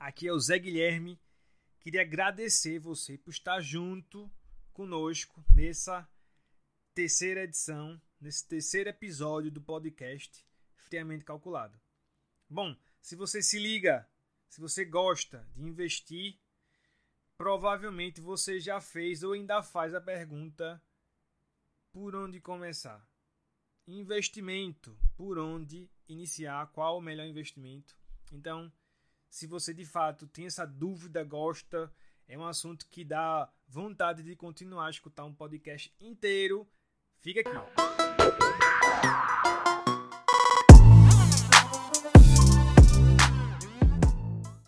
Aqui é o Zé Guilherme. Queria agradecer você por estar junto conosco nessa terceira edição, nesse terceiro episódio do podcast Friamente Calculado. Bom, se você se liga, se você gosta de investir, provavelmente você já fez ou ainda faz a pergunta: por onde começar? Investimento, por onde iniciar? Qual o melhor investimento? Então, se você de fato tem essa dúvida, gosta, é um assunto que dá vontade de continuar a escutar um podcast inteiro, fica aqui.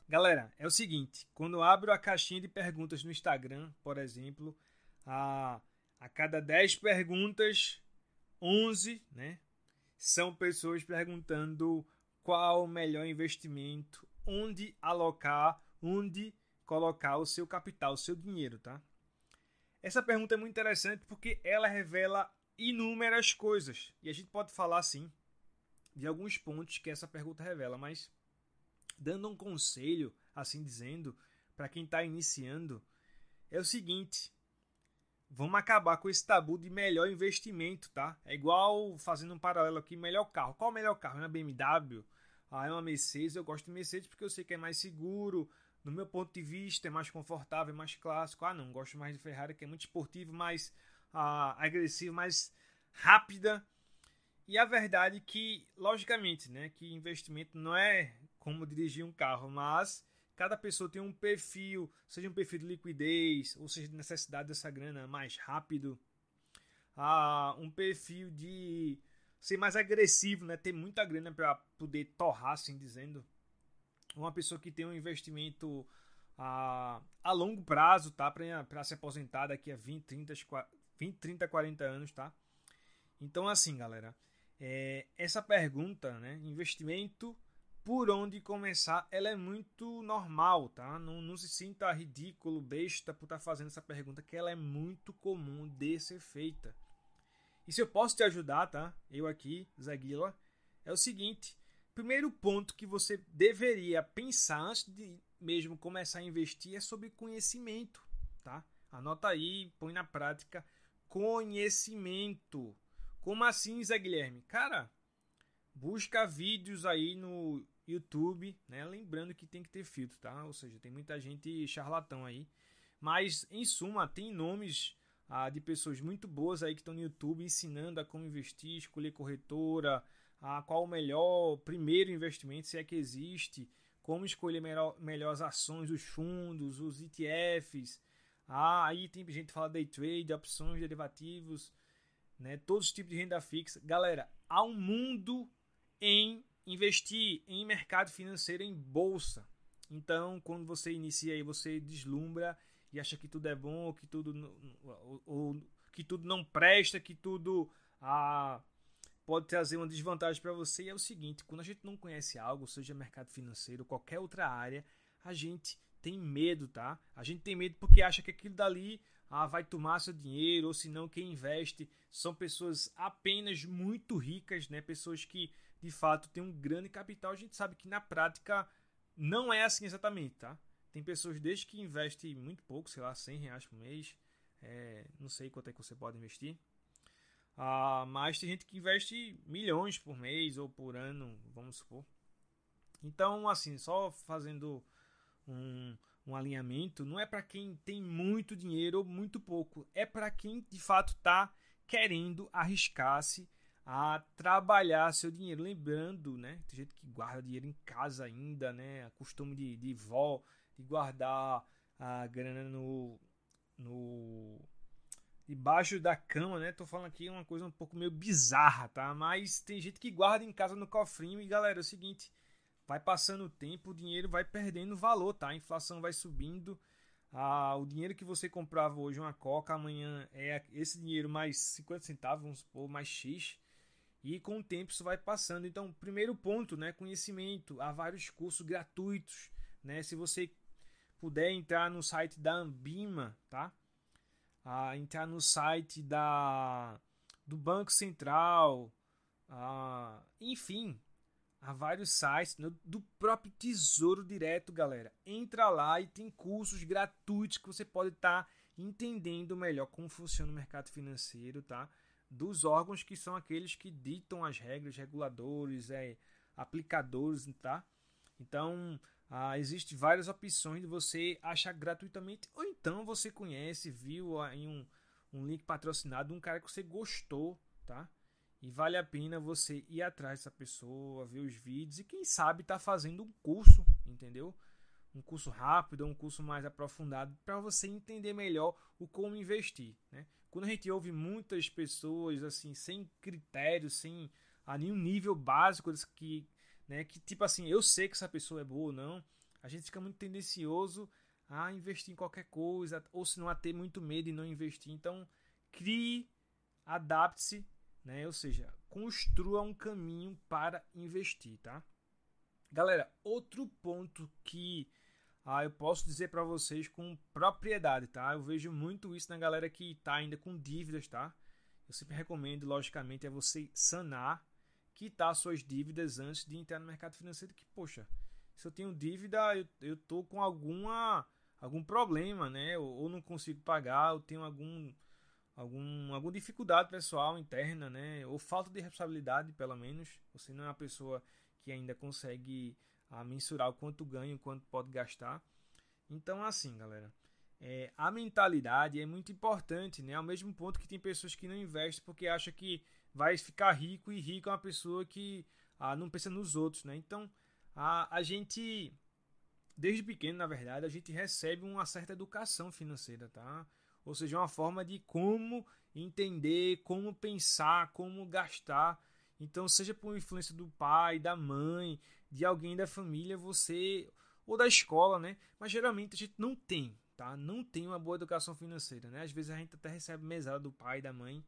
Galera, é o seguinte, quando eu abro a caixinha de perguntas no Instagram, por exemplo, a, a cada 10 perguntas, 11, né, são pessoas perguntando qual o melhor investimento onde alocar, onde colocar o seu capital, o seu dinheiro, tá? Essa pergunta é muito interessante porque ela revela inúmeras coisas e a gente pode falar assim de alguns pontos que essa pergunta revela, mas dando um conselho, assim dizendo, para quem está iniciando, é o seguinte: vamos acabar com esse tabu de melhor investimento, tá? É igual fazendo um paralelo aqui, melhor carro. Qual o melhor carro? É uma BMW? Ah, é uma Mercedes, eu gosto de Mercedes porque eu sei que é mais seguro, no meu ponto de vista é mais confortável, é mais clássico. Ah, não, gosto mais de Ferrari que é muito esportivo, mais ah, agressivo, mais rápida. E a verdade é que, logicamente, né, que investimento não é como dirigir um carro, mas cada pessoa tem um perfil, seja um perfil de liquidez, ou seja, de necessidade dessa grana mais rápido, ah, um perfil de ser mais agressivo, né? Ter muita grana para poder torrar, assim dizendo. Uma pessoa que tem um investimento a, a longo prazo, tá? Para se aposentar daqui a 20, 30, 20, 30, 40 anos, tá? Então, assim, galera, é, essa pergunta, né? Investimento, por onde começar, ela é muito normal, tá? Não, não se sinta ridículo, besta por estar tá fazendo essa pergunta, que ela é muito comum de ser feita. E se eu posso te ajudar, tá? Eu aqui, Zaguila, é o seguinte: primeiro ponto que você deveria pensar antes de mesmo começar a investir é sobre conhecimento, tá? Anota aí, põe na prática conhecimento. Como assim, Zé Guilherme? Cara, busca vídeos aí no YouTube, né? Lembrando que tem que ter filtro, tá? Ou seja, tem muita gente charlatão aí. Mas, em suma, tem nomes ah, de pessoas muito boas aí que estão no YouTube ensinando a como investir, escolher corretora, a qual o melhor primeiro investimento, se é que existe, como escolher melhor, melhor as ações, os fundos, os ETFs. Ah, aí tem gente que fala day trade, opções, derivativos, né? Todos os tipos de renda fixa. Galera, há um mundo em investir em mercado financeiro em bolsa. Então, quando você inicia aí, você deslumbra e acha que tudo é bom, que tudo ou, ou que tudo não presta, que tudo ah, pode trazer uma desvantagem para você. E é o seguinte, quando a gente não conhece algo, seja mercado financeiro, qualquer outra área, a gente tem medo, tá? A gente tem medo porque acha que aquilo dali ah, vai tomar seu dinheiro, ou se não, quem investe são pessoas apenas muito ricas, né? Pessoas que de fato têm um grande capital. A gente sabe que na prática não é assim exatamente, tá? Tem pessoas desde que investem muito pouco, sei lá, 100 reais por mês. É, não sei quanto é que você pode investir. Ah, mas tem gente que investe milhões por mês ou por ano, vamos supor. Então, assim, só fazendo um, um alinhamento, não é para quem tem muito dinheiro ou muito pouco, é para quem de fato está querendo arriscar-se a trabalhar seu dinheiro. Lembrando, né? Tem gente que guarda dinheiro em casa ainda, né? Costume de, de vó, de guardar a grana no, no debaixo da cama, né? Tô falando aqui uma coisa um pouco meio bizarra, tá? Mas tem gente que guarda em casa no cofrinho e galera, é o seguinte, vai passando o tempo, o dinheiro vai perdendo valor, tá? A inflação vai subindo. Ah, o dinheiro que você comprava hoje uma coca, amanhã é esse dinheiro mais 50 centavos, vamos supor, mais X. E com o tempo isso vai passando. Então, primeiro ponto, né, conhecimento. Há vários cursos gratuitos, né? Se você puder entrar no site da Ambima, tá? Ah, entrar no site da do Banco Central, ah, enfim, a vários sites no, do próprio Tesouro Direto, galera. Entra lá e tem cursos gratuitos que você pode estar tá entendendo melhor como funciona o mercado financeiro, tá? Dos órgãos que são aqueles que ditam as regras, reguladores, é, aplicadores, tá? Então, ah, existem várias opções de você achar gratuitamente, ou então você conhece, viu em um, um link patrocinado, um cara que você gostou, tá? E vale a pena você ir atrás dessa pessoa, ver os vídeos e quem sabe tá fazendo um curso, entendeu? Um curso rápido, um curso mais aprofundado para você entender melhor o como investir, né? Quando a gente ouve muitas pessoas assim sem critérios, sem a nenhum nível básico que, né, que tipo assim, eu sei que essa pessoa é boa ou não, a gente fica muito tendencioso a investir em qualquer coisa, ou se não a ter muito medo e não investir. Então, crie, adapte-se né? Ou seja, construa um caminho para investir, tá? Galera, outro ponto que ah, eu posso dizer para vocês com propriedade, tá? Eu vejo muito isso na galera que está ainda com dívidas, tá? Eu sempre recomendo, logicamente, é você sanar, quitar suas dívidas antes de entrar no mercado financeiro. Que, poxa, se eu tenho dívida, eu, eu tô com alguma algum problema, né? Ou, ou não consigo pagar, ou tenho algum algum, alguma dificuldade pessoal interna, né? Ou falta de responsabilidade, pelo menos. Você não é uma pessoa que ainda consegue a, mensurar o quanto ganha, o quanto pode gastar. Então, assim, galera, é, a mentalidade é muito importante, né? Ao mesmo ponto que tem pessoas que não investem porque acham que vai ficar rico e rico é uma pessoa que ah, não pensa nos outros, né? Então, a, a gente, desde pequeno, na verdade, a gente recebe uma certa educação financeira, tá? ou seja, uma forma de como entender, como pensar, como gastar. Então, seja por influência do pai, da mãe, de alguém da família, você ou da escola, né? Mas geralmente a gente não tem, tá? Não tem uma boa educação financeira, né? Às vezes a gente até recebe mesada do pai, da mãe,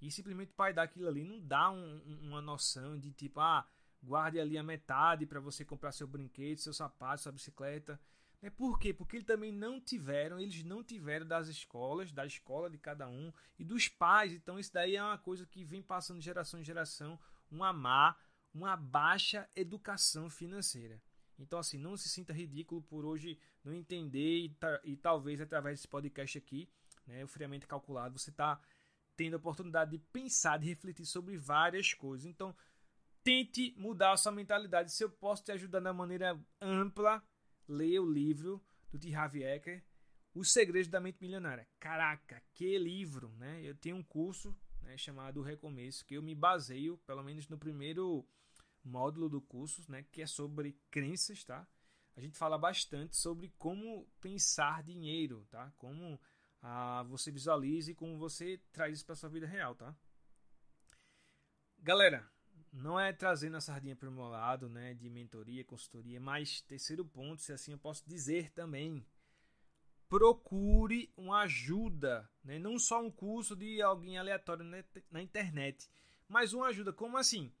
e simplesmente pai dá aquilo ali, não dá um, uma noção de tipo, ah, guarde ali a metade para você comprar seu brinquedo, seu sapato, sua bicicleta. É por quê? Porque eles também não tiveram, eles não tiveram das escolas, da escola de cada um e dos pais. Então isso daí é uma coisa que vem passando de geração em geração, uma má, uma baixa educação financeira. Então assim, não se sinta ridículo por hoje não entender e, e talvez através desse podcast aqui, né, o friamente calculado, você está tendo a oportunidade de pensar, de refletir sobre várias coisas. Então, tente mudar a sua mentalidade. Se eu posso te ajudar da maneira ampla, leia o livro do T. Harv Eker, Os Segredos da Mente Milionária. Caraca, que livro, né? Eu tenho um curso né, chamado Recomeço, que eu me baseio, pelo menos no primeiro módulo do curso, né, que é sobre crenças, tá? A gente fala bastante sobre como pensar dinheiro, tá? Como ah, você visualiza e como você traz isso para sua vida real, tá? Galera, não é trazendo a sardinha para o meu lado, né, de mentoria, consultoria, mas terceiro ponto, se assim eu posso dizer também, procure uma ajuda, né, não só um curso de alguém aleatório na internet, mas uma ajuda, como assim?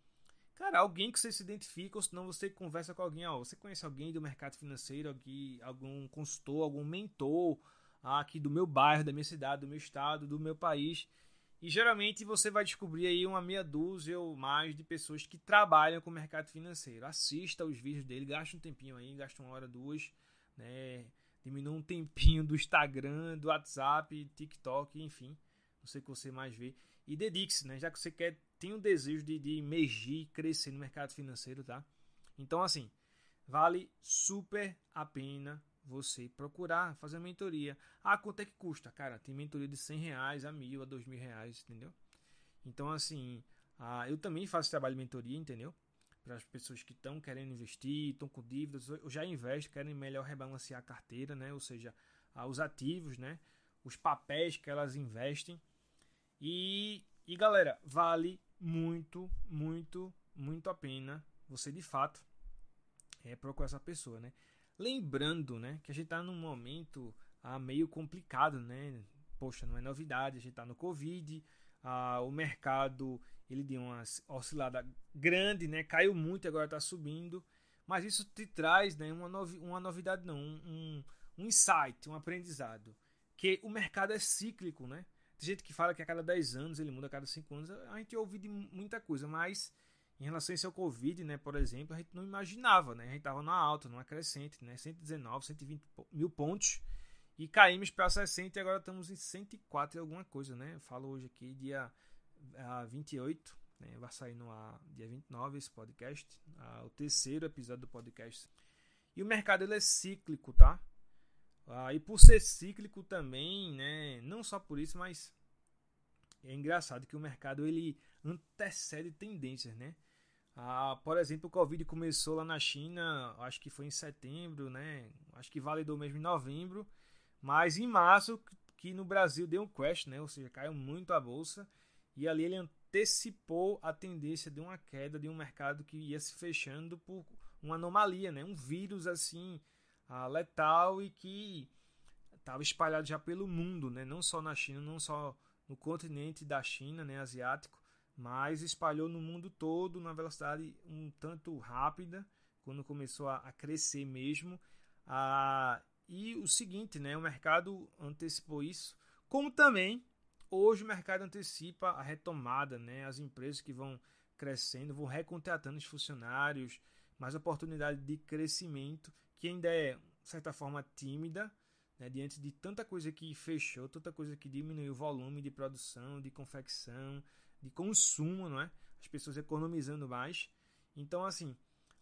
Cara, alguém que você se identifica, ou senão você conversa com alguém, ó, você conhece alguém do mercado financeiro, aqui, algum consultor, algum mentor aqui do meu bairro, da minha cidade, do meu estado, do meu país, e geralmente você vai descobrir aí uma meia dúzia ou mais de pessoas que trabalham com o mercado financeiro. Assista os vídeos dele, gasta um tempinho aí, gasta uma hora, duas, né? Diminua um tempinho do Instagram, do WhatsApp, TikTok, enfim. Não sei o que você mais vê. E dedique-se, né? Já que você quer, tem o desejo de, de emergir, crescer no mercado financeiro, tá? Então, assim, vale super a pena você procurar fazer mentoria. Ah, quanto é que custa? Cara, tem mentoria de 100 reais a mil, a dois mil reais, entendeu? Então, assim, ah, eu também faço trabalho de mentoria, entendeu? Para as pessoas que estão querendo investir, estão com dívidas, ou já investem, querem melhor rebalancear a carteira, né? Ou seja, ah, os ativos, né? Os papéis que elas investem. E, e galera, vale muito, muito, muito a pena você de fato é, procurar essa pessoa, né? Lembrando, né, que a gente está num momento ah, meio complicado, né? Poxa, não é novidade, a gente está no Covid, ah, o mercado ele deu uma oscilada grande, né? Caiu muito, agora está subindo, mas isso te traz, né, uma, novi uma novidade, não, um, um insight, um aprendizado, que o mercado é cíclico, né? Tem gente que fala que a cada 10 anos ele muda, a cada 5 anos, a gente ouve de muita coisa, mas em relação a ao Covid, né, por exemplo, a gente não imaginava, né? A gente estava na alta, numa crescente, né? 119, 120 mil pontos e caímos para 60 e agora estamos em 104 e alguma coisa, né? Eu falo hoje aqui, dia uh, 28, né? Vai sair no dia 29 esse podcast, uh, o terceiro episódio do podcast. E o mercado ele é cíclico, tá? Uh, e por ser cíclico também, né? Não só por isso, mas é engraçado que o mercado ele antecede tendências, né? Ah, por exemplo, o Covid começou lá na China, acho que foi em setembro, né? Acho que validou mesmo em novembro. Mas em março, que no Brasil deu um crash, né? Ou seja, caiu muito a bolsa. E ali ele antecipou a tendência de uma queda de um mercado que ia se fechando por uma anomalia, né? Um vírus assim ah, letal e que estava espalhado já pelo mundo, né? Não só na China, não só no continente da China, né, asiático, mas espalhou no mundo todo na velocidade um tanto rápida, quando começou a, a crescer mesmo. Ah, e o seguinte, né, o mercado antecipou isso, como também hoje o mercado antecipa a retomada, né, as empresas que vão crescendo, vão recontratando os funcionários, mais oportunidade de crescimento, que ainda é, de certa forma, tímida, né, diante de tanta coisa que fechou, tanta coisa que diminuiu o volume de produção, de confecção, de consumo, não é? As pessoas economizando mais. Então, assim,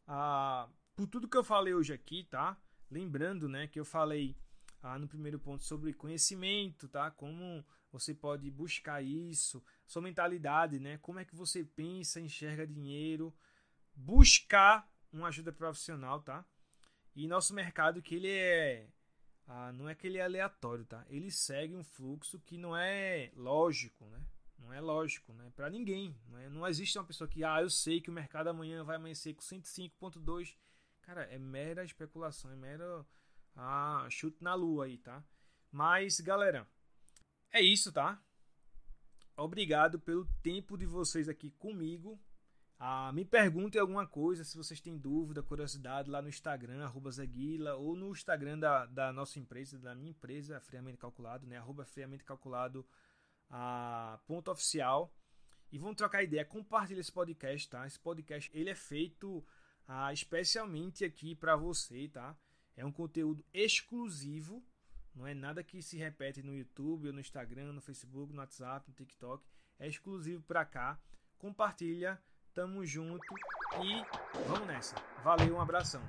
a, por tudo que eu falei hoje aqui, tá? Lembrando, né, que eu falei ah, no primeiro ponto sobre conhecimento, tá? Como você pode buscar isso, sua mentalidade, né? Como é que você pensa, enxerga dinheiro, buscar uma ajuda profissional, tá? E nosso mercado que ele é ah, não é que ele é aleatório, tá? Ele segue um fluxo que não é lógico, né? Não é lógico, né? Para ninguém. Não, é? não existe uma pessoa que, ah, eu sei que o mercado amanhã vai amanhecer com 105.2. Cara, é mera especulação, é mera ah, chute na lua aí, tá? Mas, galera, é isso, tá? Obrigado pelo tempo de vocês aqui comigo. Ah, me perguntem alguma coisa, se vocês têm dúvida, curiosidade, lá no Instagram, arroba Zeguila, ou no Instagram da, da nossa empresa, da minha empresa, Friamente Calculado, né? Arroba Friamente Calculado, ah, ponto oficial. E vamos trocar ideia, compartilha esse podcast, tá? Esse podcast, ele é feito ah, especialmente aqui para você, tá? É um conteúdo exclusivo, não é nada que se repete no YouTube, no Instagram, no Facebook, no WhatsApp, no TikTok. É exclusivo para cá. Compartilha Tamo junto e vamos nessa. Valeu, um abração.